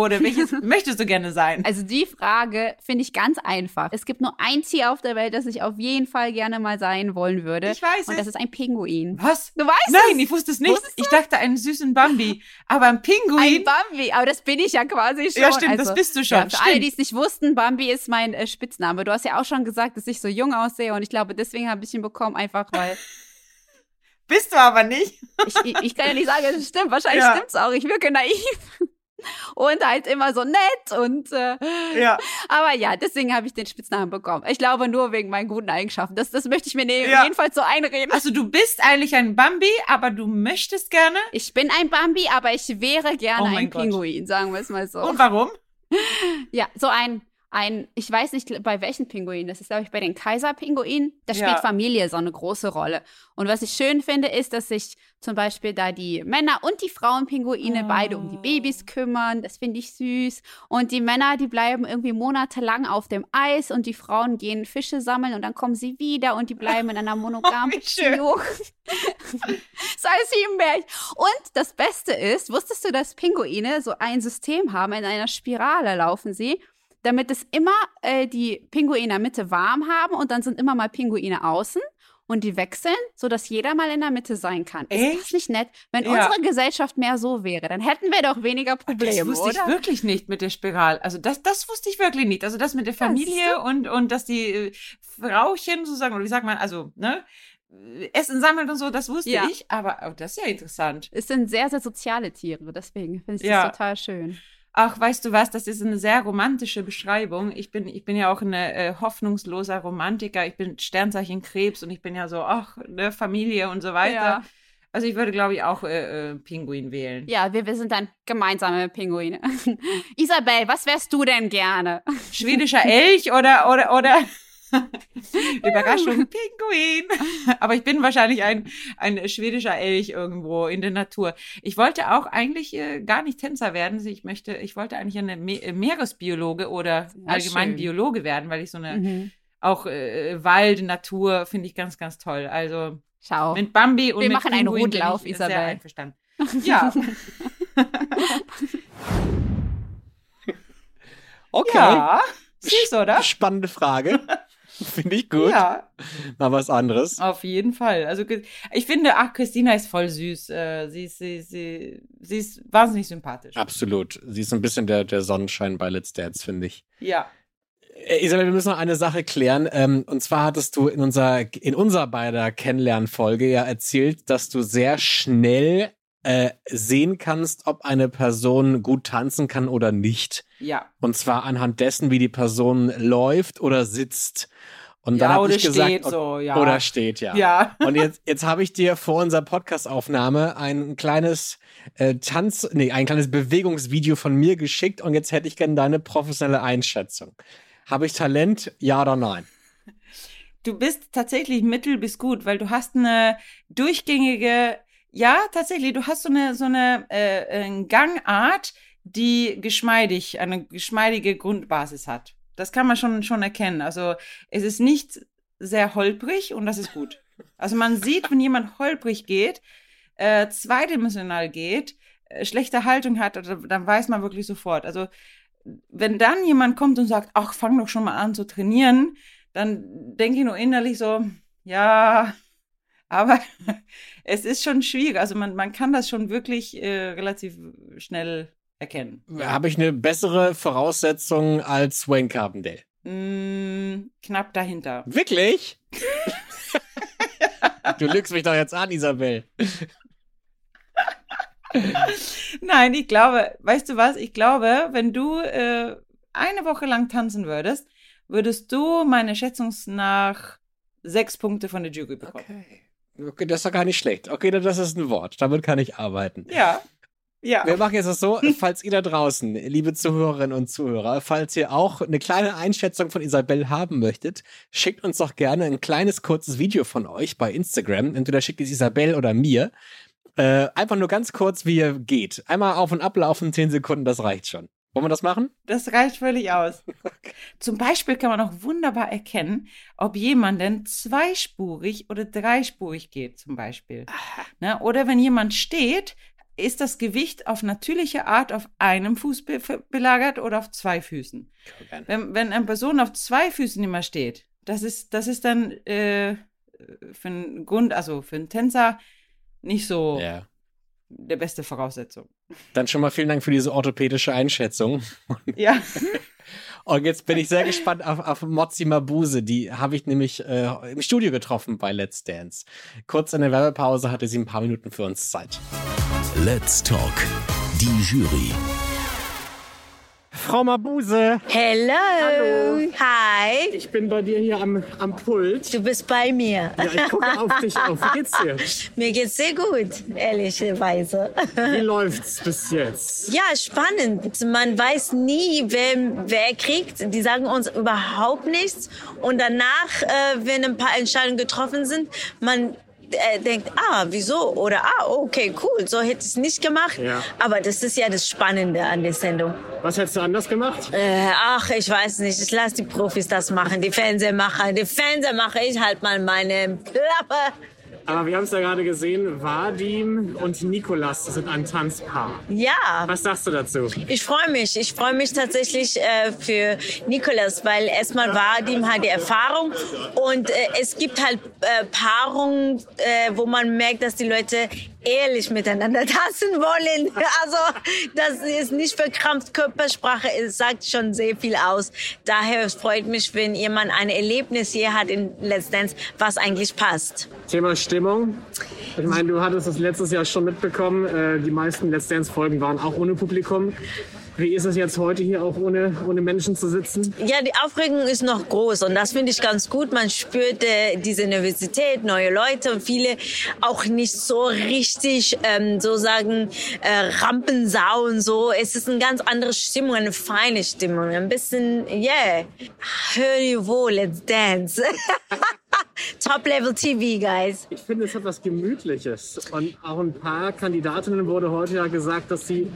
Oder welches möchtest du gerne sein? Also die Frage finde ich ganz einfach. Es gibt nur ein Tier auf der Welt, das ich auf jeden Fall gerne mal sein wollen würde. Ich weiß Und das ist ein Pinguin. Was? Du weißt Nein, es? ich wusste es nicht. Wusstest ich dachte einen süßen Bambi. Aber ein Pinguin. Ein Bambi, aber das bin ich ja quasi schon. Ja, stimmt, also, das bist du schon. Ja, für stimmt. alle, die es nicht wussten, Bambi ist mein äh, Spitzname. Du hast ja auch schon gesagt, dass ich so jung aussehe und ich glaube, deswegen habe ich ihn bekommen, einfach weil Bist du aber nicht. ich, ich, ich, kann ja nicht sagen, es stimmt. Wahrscheinlich ja. es auch. Ich wirke naiv und halt immer so nett und äh, ja. Aber ja, deswegen habe ich den Spitznamen bekommen. Ich glaube nur wegen meinen guten Eigenschaften. Das, das möchte ich mir ne ja. jedenfalls so einreden. Also du bist eigentlich ein Bambi, aber du möchtest gerne? Ich bin ein Bambi, aber ich wäre gerne oh ein Gott. Pinguin, sagen wir es mal so. Und warum? Ja, so ein ein, ich weiß nicht bei welchen Pinguinen, das ist glaube ich bei den Kaiserpinguinen, da spielt ja. Familie so eine große Rolle. Und was ich schön finde, ist, dass sich zum Beispiel da die Männer und die Frauenpinguine oh. beide um die Babys kümmern, das finde ich süß. Und die Männer, die bleiben irgendwie monatelang auf dem Eis und die Frauen gehen Fische sammeln und dann kommen sie wieder und die bleiben in einer monogamen Beziehung. Sei es wie im Märchen. Und das Beste ist, wusstest du, dass Pinguine so ein System haben, in einer Spirale laufen sie damit es immer äh, die Pinguine in der Mitte warm haben und dann sind immer mal Pinguine außen und die wechseln, sodass jeder mal in der Mitte sein kann. Echt? Ist das nicht nett? Wenn ja. unsere Gesellschaft mehr so wäre, dann hätten wir doch weniger Probleme, Das wusste oder? ich wirklich nicht mit der Spirale. Also das, das wusste ich wirklich nicht. Also das mit der Familie ja, und, und dass die äh, Frauchen sozusagen, oder wie sagt man, also, ne? Essen sammelt und so, das wusste ja. ich, aber oh, das ist ja interessant. Es sind sehr, sehr soziale Tiere, deswegen finde ich das total schön. Ach, weißt du was, das ist eine sehr romantische Beschreibung. Ich bin, ich bin ja auch ein äh, hoffnungsloser Romantiker. Ich bin Sternzeichen Krebs und ich bin ja so, ach, ne, Familie und so weiter. Ja. Also ich würde, glaube ich, auch äh, äh, Pinguin wählen. Ja, wir, wir sind dann gemeinsame Pinguine. Isabel, was wärst du denn gerne? Schwedischer Elch oder, oder, oder Überraschung, Pinguin. Aber ich bin wahrscheinlich ein, ein schwedischer Elch irgendwo in der Natur. Ich wollte auch eigentlich äh, gar nicht Tänzer werden. Ich möchte, ich wollte eigentlich eine Me äh, Meeresbiologe oder ja, allgemein schön. Biologe werden, weil ich so eine mhm. auch äh, Wald, Natur finde ich ganz, ganz toll. Also Schau. mit Bambi und Wir mit machen Pinguin einen Rundlauf, Isabel. Sehr einverstanden. Ja. okay. Ja. Süß, oder? Spannende Frage. Finde ich gut. Ja. Mal was anderes. Auf jeden Fall. Also ich finde, ach, Christina ist voll süß. Äh, sie, ist, sie, sie, sie ist wahnsinnig sympathisch. Absolut. Sie ist ein bisschen der, der Sonnenschein bei Let's Dance, finde ich. Ja. Äh, Isabel, wir müssen noch eine Sache klären. Ähm, und zwar hattest du in unserer, in unserer beider Kennenlernfolge ja erzählt, dass du sehr schnell äh, sehen kannst, ob eine Person gut tanzen kann oder nicht. Ja. Und zwar anhand dessen, wie die Person läuft oder sitzt. Und Ja, dann habe oder ich gesagt, steht so, ja. oder steht, ja. Ja. Und jetzt, jetzt habe ich dir vor unserer Podcast-Aufnahme ein kleines äh, Tanz, nee, ein kleines Bewegungsvideo von mir geschickt und jetzt hätte ich gerne deine professionelle Einschätzung. Habe ich Talent, ja oder nein? Du bist tatsächlich mittel bis gut, weil du hast eine durchgängige, ja, tatsächlich, du hast so eine, so eine äh, äh, Gangart, die geschmeidig, eine geschmeidige Grundbasis hat. Das kann man schon, schon erkennen. Also es ist nicht sehr holprig und das ist gut. Also man sieht, wenn jemand holprig geht, äh, zweidimensional geht, äh, schlechte Haltung hat, oder- dann weiß man wirklich sofort. Also wenn dann jemand kommt und sagt, ach, fang doch schon mal an zu trainieren, dann denke ich nur innerlich so, ja, aber es ist schon schwierig. Also man, man kann das schon wirklich äh, relativ schnell erkennen. Habe ich eine bessere Voraussetzung als Wayne Carpendale? Mm, knapp dahinter. Wirklich? du lügst mich doch jetzt an, Isabel. Nein, ich glaube, weißt du was? Ich glaube, wenn du äh, eine Woche lang tanzen würdest, würdest du meine Schätzung nach sechs Punkte von der Jury bekommen. Okay. Okay, das ist doch gar nicht schlecht. Okay, das ist ein Wort. Damit kann ich arbeiten. Ja. Ja. Wir machen jetzt das so, falls ihr da draußen, liebe Zuhörerinnen und Zuhörer, falls ihr auch eine kleine Einschätzung von Isabel haben möchtet, schickt uns doch gerne ein kleines kurzes Video von euch bei Instagram. Entweder schickt es Isabel oder mir. Äh, einfach nur ganz kurz, wie ihr geht. Einmal auf und ablaufen, 10 Sekunden, das reicht schon. Wollen wir das machen? Das reicht völlig aus. Zum Beispiel kann man auch wunderbar erkennen, ob jemand denn zweispurig oder dreispurig geht, zum Beispiel. Ne? Oder wenn jemand steht, ist das Gewicht auf natürliche Art auf einem Fuß be belagert oder auf zwei Füßen. Wenn, wenn eine Person auf zwei Füßen immer steht, das ist, das ist dann äh, für einen Grund, also für einen Tänzer nicht so Ja. Der beste Voraussetzung. Dann schon mal vielen Dank für diese orthopädische Einschätzung. Ja. Und jetzt bin ich sehr gespannt auf, auf Mozzi Mabuse. Die habe ich nämlich äh, im Studio getroffen bei Let's Dance. Kurz in der Werbepause hatte sie ein paar Minuten für uns Zeit. Let's Talk. Die Jury. Frau Mabuse, Hello. Hallo. Hi. ich bin bei dir hier am, am Pult. Du bist bei mir. Ja, ich gucke auf dich auf. Wie geht's dir? Mir geht's sehr gut, ehrlicherweise. Wie läuft's bis jetzt? Ja, spannend. Man weiß nie, wer, wer kriegt. Die sagen uns überhaupt nichts. Und danach, äh, wenn ein paar Entscheidungen getroffen sind, man äh, denkt, ah, wieso? Oder, ah, okay, cool, so hätte ich es nicht gemacht. Ja. Aber das ist ja das Spannende an der Sendung. Was hättest du anders gemacht? Äh, ach, ich weiß nicht. Ich lasse die Profis das machen, die Fernsehmacher. Die Fernsehmacher, ich halt mal meine Klappe. Aber wir haben es ja gerade gesehen, Vadim und Nikolas sind ein Tanzpaar. Ja. Was sagst du dazu? Ich freue mich. Ich freue mich tatsächlich äh, für Nikolas, weil erstmal Vadim hat die Erfahrung und äh, es gibt halt äh, Paarungen, äh, wo man merkt, dass die Leute ehrlich miteinander tanzen wollen. Also das ist nicht verkrampft Körpersprache, es sagt schon sehr viel aus. Daher freut mich, wenn jemand ein Erlebnis hier hat in Let's Dance, was eigentlich passt. Thema Stimmung. Ich meine, du hattest es letztes Jahr schon mitbekommen. Äh, die meisten Let's Dance-Folgen waren auch ohne Publikum. Wie ist es jetzt heute hier auch ohne, ohne Menschen zu sitzen? Ja, die Aufregung ist noch groß und das finde ich ganz gut. Man spürt äh, diese Nervosität, neue Leute und viele auch nicht so richtig, ähm, so sagen, äh, Rampensau und so. Es ist eine ganz andere Stimmung, eine feine Stimmung, ein bisschen, yeah, hör niveau, let's dance. Top Level TV, guys. Ich finde, es hat was Gemütliches. Und auch ein paar Kandidatinnen wurde heute ja gesagt, dass sie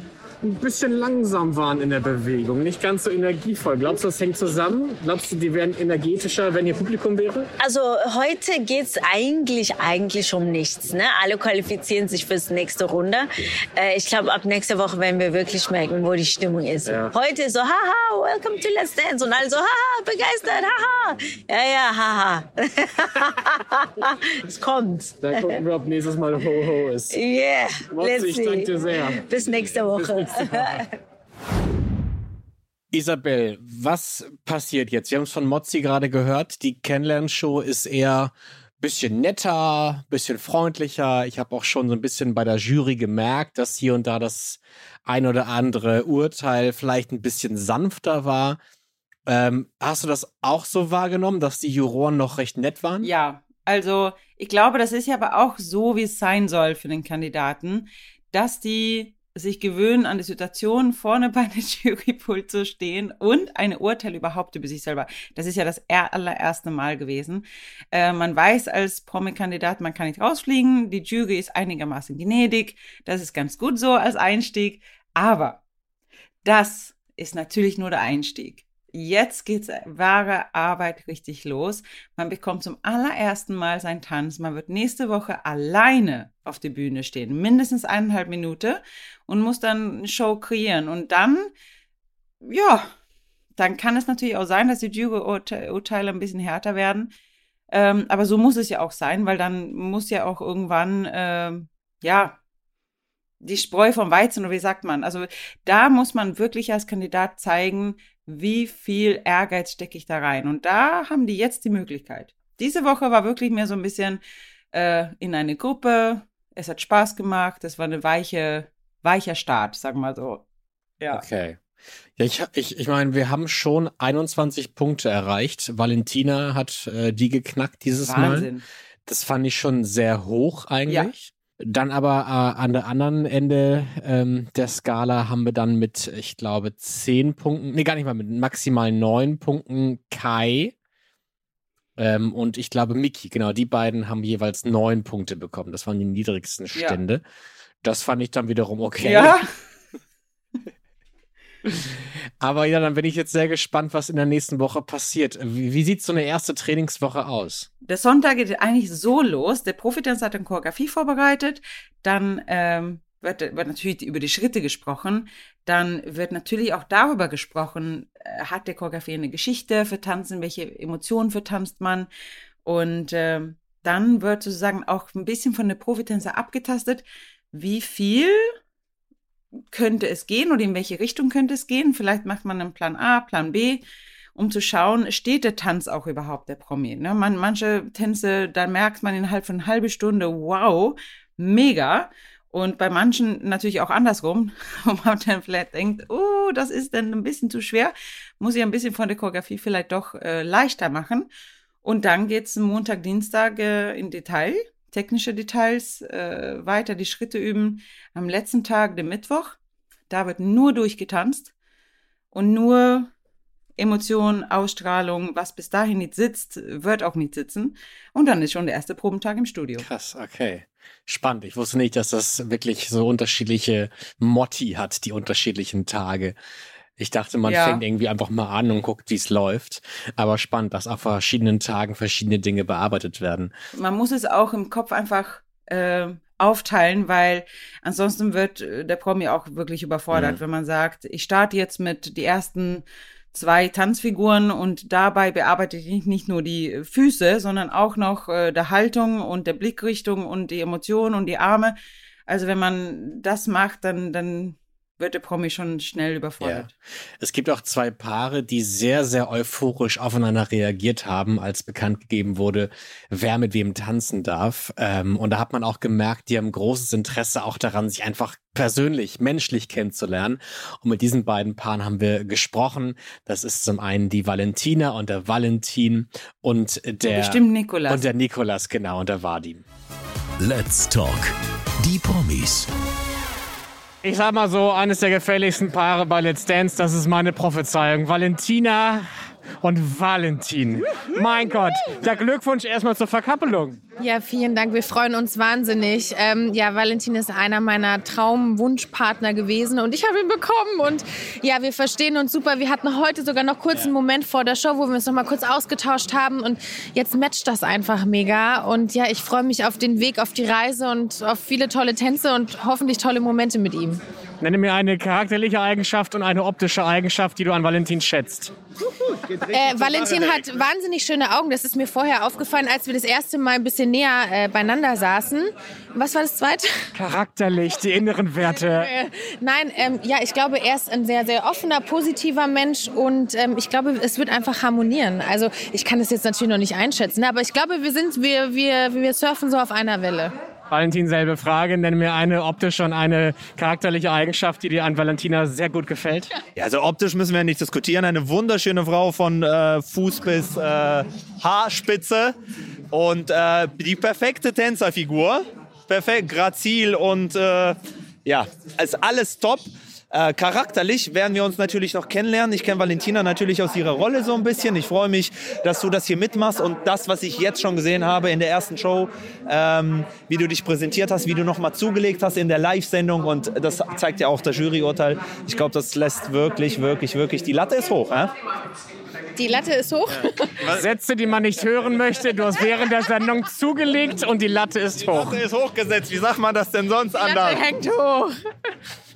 ein bisschen langsam waren in der Bewegung, nicht ganz so energievoll. Glaubst du, das hängt zusammen? Glaubst du, die wären energetischer, wenn hier Publikum wäre? Also heute geht's eigentlich eigentlich um nichts. Ne? Alle qualifizieren sich fürs nächste Runde. Äh, ich glaube, ab nächster Woche werden wir wirklich merken, wo die Stimmung ist. Ja. Heute so, haha, welcome to Let's Dance. Und alle so, haha, begeistert, haha. Ja, ja, haha. es kommt. Dann gucken wir, ob nächstes Mal Ho Ho ist. Yeah, Motzi, let's ich see. danke dir sehr. Bis nächste Woche. Isabel, was passiert jetzt? Wir haben es von Mozzi gerade gehört. Die Kennenlernshow ist eher bisschen netter, bisschen freundlicher. Ich habe auch schon so ein bisschen bei der Jury gemerkt, dass hier und da das ein oder andere Urteil vielleicht ein bisschen sanfter war. Ähm, hast du das auch so wahrgenommen, dass die Juroren noch recht nett waren? Ja, also ich glaube, das ist ja aber auch so, wie es sein soll für den Kandidaten, dass die sich gewöhnen, an die Situation vorne bei der Jurypult zu stehen und eine Urteil überhaupt über sich selber. Das ist ja das allererste Mal gewesen. Äh, man weiß als Promi-Kandidat, man kann nicht rausfliegen. Die Jury ist einigermaßen gnädig. Das ist ganz gut so als Einstieg. Aber das ist natürlich nur der Einstieg. Jetzt geht's wahre Arbeit richtig los. Man bekommt zum allerersten Mal seinen Tanz. Man wird nächste Woche alleine auf der Bühne stehen, mindestens eineinhalb Minuten und muss dann eine Show kreieren. Und dann, ja, dann kann es natürlich auch sein, dass die Jury-Urteile ein bisschen härter werden. Ähm, aber so muss es ja auch sein, weil dann muss ja auch irgendwann, ähm, ja, die Spreu vom Weizen, oder wie sagt man? Also da muss man wirklich als Kandidat zeigen, wie viel Ehrgeiz stecke ich da rein. Und da haben die jetzt die Möglichkeit. Diese Woche war wirklich mehr so ein bisschen äh, in eine Gruppe. Es hat Spaß gemacht. Es war eine weiche, weicher Start, sagen wir mal so. Ja. Okay. Ja, ich, ich, ich meine, wir haben schon 21 Punkte erreicht. Valentina hat äh, die geknackt dieses Wahnsinn. Mal. Das fand ich schon sehr hoch eigentlich. Dann aber äh, an der anderen Ende ähm, der Skala haben wir dann mit, ich glaube, zehn Punkten, nee, gar nicht mal, mit maximal neun Punkten Kai ähm, und ich glaube Miki. Genau, die beiden haben jeweils neun Punkte bekommen. Das waren die niedrigsten Stände. Ja. Das fand ich dann wiederum okay. Ja. Aber ja, dann bin ich jetzt sehr gespannt, was in der nächsten Woche passiert. Wie, wie sieht so eine erste Trainingswoche aus? Der Sonntag geht eigentlich so los. Der Profitänzer hat eine Choreografie vorbereitet. Dann ähm, wird, wird natürlich über die Schritte gesprochen. Dann wird natürlich auch darüber gesprochen, äh, hat der Choreografie eine Geschichte für Tanzen, welche Emotionen vertanzt man. Und äh, dann wird sozusagen auch ein bisschen von der Profitänzer abgetastet, wie viel könnte es gehen oder in welche Richtung könnte es gehen. Vielleicht macht man einen Plan A, Plan B, um zu schauen, steht der Tanz auch überhaupt der Promi. Ne? Man, manche Tänze, da merkt man innerhalb von einer halben Stunde, wow, mega. Und bei manchen natürlich auch andersrum, wo man dann vielleicht denkt, oh, das ist dann ein bisschen zu schwer, muss ich ein bisschen von der Choreografie vielleicht doch äh, leichter machen. Und dann geht's Montag, Dienstag äh, in Detail technische Details äh, weiter die Schritte üben. Am letzten Tag, dem Mittwoch, da wird nur durchgetanzt und nur Emotionen, Ausstrahlung, was bis dahin nicht sitzt, wird auch nicht sitzen. Und dann ist schon der erste Probentag im Studio. Krass, okay. Spannend. Ich wusste nicht, dass das wirklich so unterschiedliche Motti hat, die unterschiedlichen Tage. Ich dachte, man ja. fängt irgendwie einfach mal an und guckt, wie es läuft. Aber spannend, dass auf verschiedenen Tagen verschiedene Dinge bearbeitet werden. Man muss es auch im Kopf einfach äh, aufteilen, weil ansonsten wird äh, der Promi auch wirklich überfordert, mhm. wenn man sagt, ich starte jetzt mit die ersten zwei Tanzfiguren und dabei bearbeite ich nicht nur die Füße, sondern auch noch äh, der Haltung und der Blickrichtung und die Emotionen und die Arme. Also wenn man das macht, dann, dann wird der Promi schon schnell überfordert. Ja. Es gibt auch zwei Paare, die sehr, sehr euphorisch aufeinander reagiert haben, als bekannt gegeben wurde, wer mit wem tanzen darf. Ähm, und da hat man auch gemerkt, die haben großes Interesse auch daran, sich einfach persönlich, menschlich kennenzulernen. Und mit diesen beiden Paaren haben wir gesprochen. Das ist zum einen die Valentina und der Valentin und der... Bestimmt Nikolas. Und der Nikolas, genau, und der Vadim. Let's Talk. Die Promis ich sag mal so, eines der gefährlichsten Paare bei Let's Dance, das ist meine Prophezeiung. Valentina und Valentin. Mein Gott, der Glückwunsch erstmal zur Verkappelung. Ja, vielen Dank. Wir freuen uns wahnsinnig. Ähm, ja, Valentin ist einer meiner Traumwunschpartner gewesen und ich habe ihn bekommen. Und ja, wir verstehen uns super. Wir hatten heute sogar noch kurz einen Moment vor der Show, wo wir uns noch mal kurz ausgetauscht haben. Und jetzt matcht das einfach mega. Und ja, ich freue mich auf den Weg, auf die Reise und auf viele tolle Tänze und hoffentlich tolle Momente mit ihm. Nenne mir eine charakterliche Eigenschaft und eine optische Eigenschaft, die du an Valentin schätzt. Äh, Valentin hat wahnsinnig schöne Augen. Das ist mir vorher aufgefallen, als wir das erste Mal ein bisschen näher äh, beieinander saßen. Was war das zweite? Charakterlich, die inneren Werte. Äh, nein, ähm, ja, ich glaube, er ist ein sehr, sehr offener, positiver Mensch und ähm, ich glaube, es wird einfach harmonieren. Also ich kann das jetzt natürlich noch nicht einschätzen, aber ich glaube, wir sind, wir, wir, wir surfen so auf einer Welle. Valentin, selbe Frage. Nenne mir eine optische und eine charakterliche Eigenschaft, die dir an Valentina sehr gut gefällt. Ja, also optisch müssen wir nicht diskutieren. Eine wunderschöne Frau von äh, Fuß bis äh, Haarspitze und äh, die perfekte Tänzerfigur. Perfekt, grazil und äh, ja, ist alles top. Äh, charakterlich werden wir uns natürlich noch kennenlernen. Ich kenne Valentina natürlich aus ihrer Rolle so ein bisschen. Ich freue mich, dass du das hier mitmachst und das, was ich jetzt schon gesehen habe in der ersten Show, ähm, wie du dich präsentiert hast, wie du nochmal zugelegt hast in der Live-Sendung und das zeigt ja auch das Juryurteil. Ich glaube, das lässt wirklich, wirklich, wirklich, die Latte ist hoch. Äh? Die Latte ist hoch. Sätze, die man nicht hören möchte. Du hast während der Sendung zugelegt und die Latte ist hoch. Die Latte ist hochgesetzt. Wie sagt man das denn sonst Die anders? Latte hängt hoch.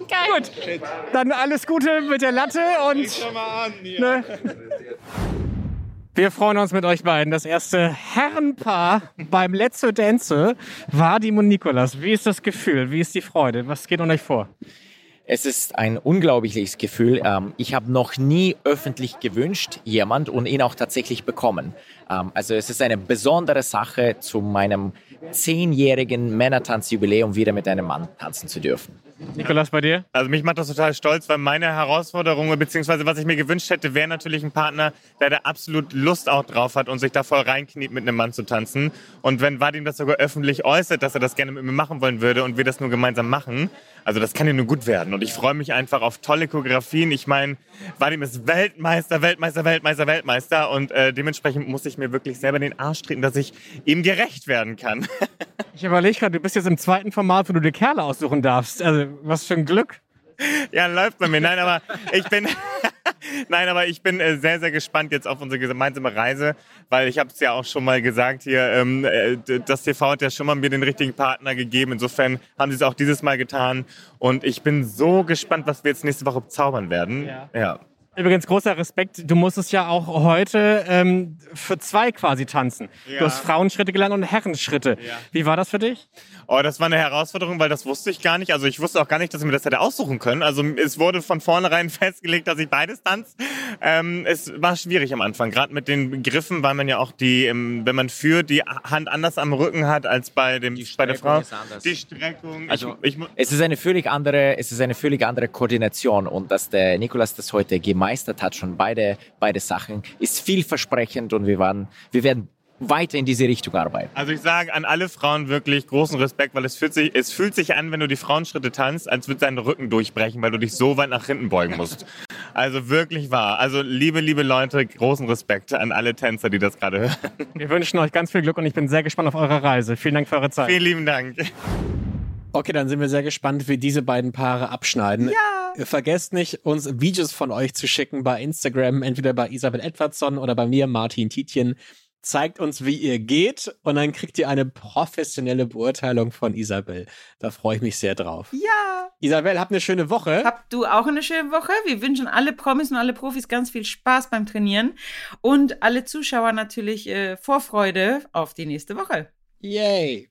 Geil. Gut, dann alles Gute mit der Latte und Schau mal an. Hier. ne? wir freuen uns mit euch beiden. Das erste Herrenpaar beim Let's Dance war die und Nikolas. Wie ist das Gefühl? Wie ist die Freude? Was geht an euch vor? Es ist ein unglaubliches Gefühl. Ähm, Ich habe noch nie öffentlich gewünscht, jemand und ihn auch tatsächlich bekommen. Ähm, Also es ist eine besondere Sache, zu meinem zehnjährigen Männertanzjubiläum wieder mit einem Mann tanzen zu dürfen. Nikolas, bei dir? Also mich macht das total stolz, weil meine Herausforderung, beziehungsweise was ich mir gewünscht hätte, wäre natürlich ein Partner, der da absolut Lust auch drauf hat und sich da voll reinkniet, mit einem Mann zu tanzen. Und wenn Vadim das sogar öffentlich äußert, dass er das gerne mit mir machen wollen würde und wir das nur gemeinsam machen, also das kann ja nur gut werden. Und ich freue mich einfach auf tolle Choreografien. Ich meine, Vadim ist Weltmeister, Weltmeister, Weltmeister, Weltmeister und äh, dementsprechend muss ich mir wirklich selber den Arsch treten, dass ich ihm gerecht werden kann. Ich überlege gerade, du bist jetzt im zweiten Format, wo du dir Kerle aussuchen darfst. Also, was für ein Glück. Ja, läuft bei mir. Nein, aber ich bin, nein, aber ich bin äh, sehr, sehr gespannt jetzt auf unsere gemeinsame Reise, weil ich habe es ja auch schon mal gesagt hier, ähm, äh, das TV hat ja schon mal mir den richtigen Partner gegeben. Insofern haben sie es auch dieses Mal getan und ich bin so gespannt, was wir jetzt nächste Woche zaubern werden. Ja. ja. Übrigens, großer Respekt. Du musstest ja auch heute ähm, für zwei quasi tanzen. Ja. Du hast Frauenschritte gelernt und Herrenschritte. Ja. Wie war das für dich? Oh, das war eine Herausforderung, weil das wusste ich gar nicht. Also ich wusste auch gar nicht, dass ich mir das hätte aussuchen können. Also es wurde von vornherein festgelegt, dass ich beides tanze. Ähm, es war schwierig am Anfang, gerade mit den Griffen, weil man ja auch die, ähm, wenn man führt, die Hand anders am Rücken hat als bei dem bei der Streckung Frau. ist anders. Die Streckung. Also ich, ich, es ist eine völlig andere, es ist eine völlig andere Koordination und dass der Nikolas das heute gemeistert hat, schon beide, beide Sachen, ist vielversprechend und wir waren, wir werden weiter in diese Richtung arbeiten. Also ich sage an alle Frauen wirklich großen Respekt, weil es fühlt sich, es fühlt sich an, wenn du die Frauenschritte tanzt, als würde dein Rücken durchbrechen, weil du dich so weit nach hinten beugen musst. Also wirklich wahr. Also liebe, liebe Leute, großen Respekt an alle Tänzer, die das gerade hören. Wir wünschen euch ganz viel Glück und ich bin sehr gespannt auf eure Reise. Vielen Dank für eure Zeit. Vielen lieben Dank. Okay, dann sind wir sehr gespannt, wie diese beiden Paare abschneiden. Ja. Vergesst nicht, uns Videos von euch zu schicken bei Instagram, entweder bei Isabel Edwardson oder bei mir, Martin Tietjen. Zeigt uns, wie ihr geht und dann kriegt ihr eine professionelle Beurteilung von Isabel. Da freue ich mich sehr drauf. Ja. Isabel, habt eine schöne Woche. Habt du auch eine schöne Woche? Wir wünschen alle Promis und alle Profis ganz viel Spaß beim Trainieren und alle Zuschauer natürlich äh, Vorfreude auf die nächste Woche. Yay.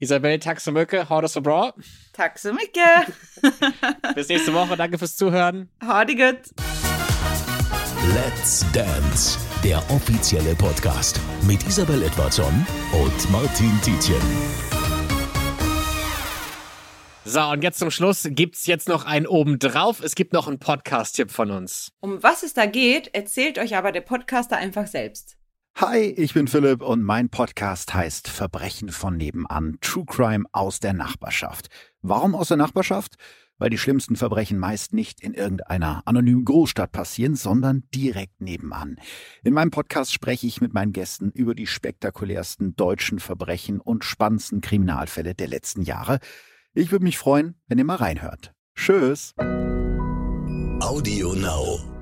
Isabel, tack så mycket. Ha det så bra. Tack så mycket. Bis nächste Woche. Danke fürs Zuhören. Ha det gut. Let's Dance, der offizielle Podcast mit Isabel Edwardson und Martin Tietjen. So, und jetzt zum Schluss gibt's jetzt noch einen obendrauf. Es gibt noch einen Podcast-Tipp von uns. Um was es da geht, erzählt euch aber der Podcaster einfach selbst. Hi, ich bin Philipp und mein Podcast heißt Verbrechen von nebenan, True Crime aus der Nachbarschaft. Warum aus der Nachbarschaft? Weil die schlimmsten Verbrechen meist nicht in irgendeiner anonymen Großstadt passieren, sondern direkt nebenan. In meinem Podcast spreche ich mit meinen Gästen über die spektakulärsten deutschen Verbrechen und spannendsten Kriminalfälle der letzten Jahre. Ich würde mich freuen, wenn ihr mal reinhört. Tschüss. Audio Now.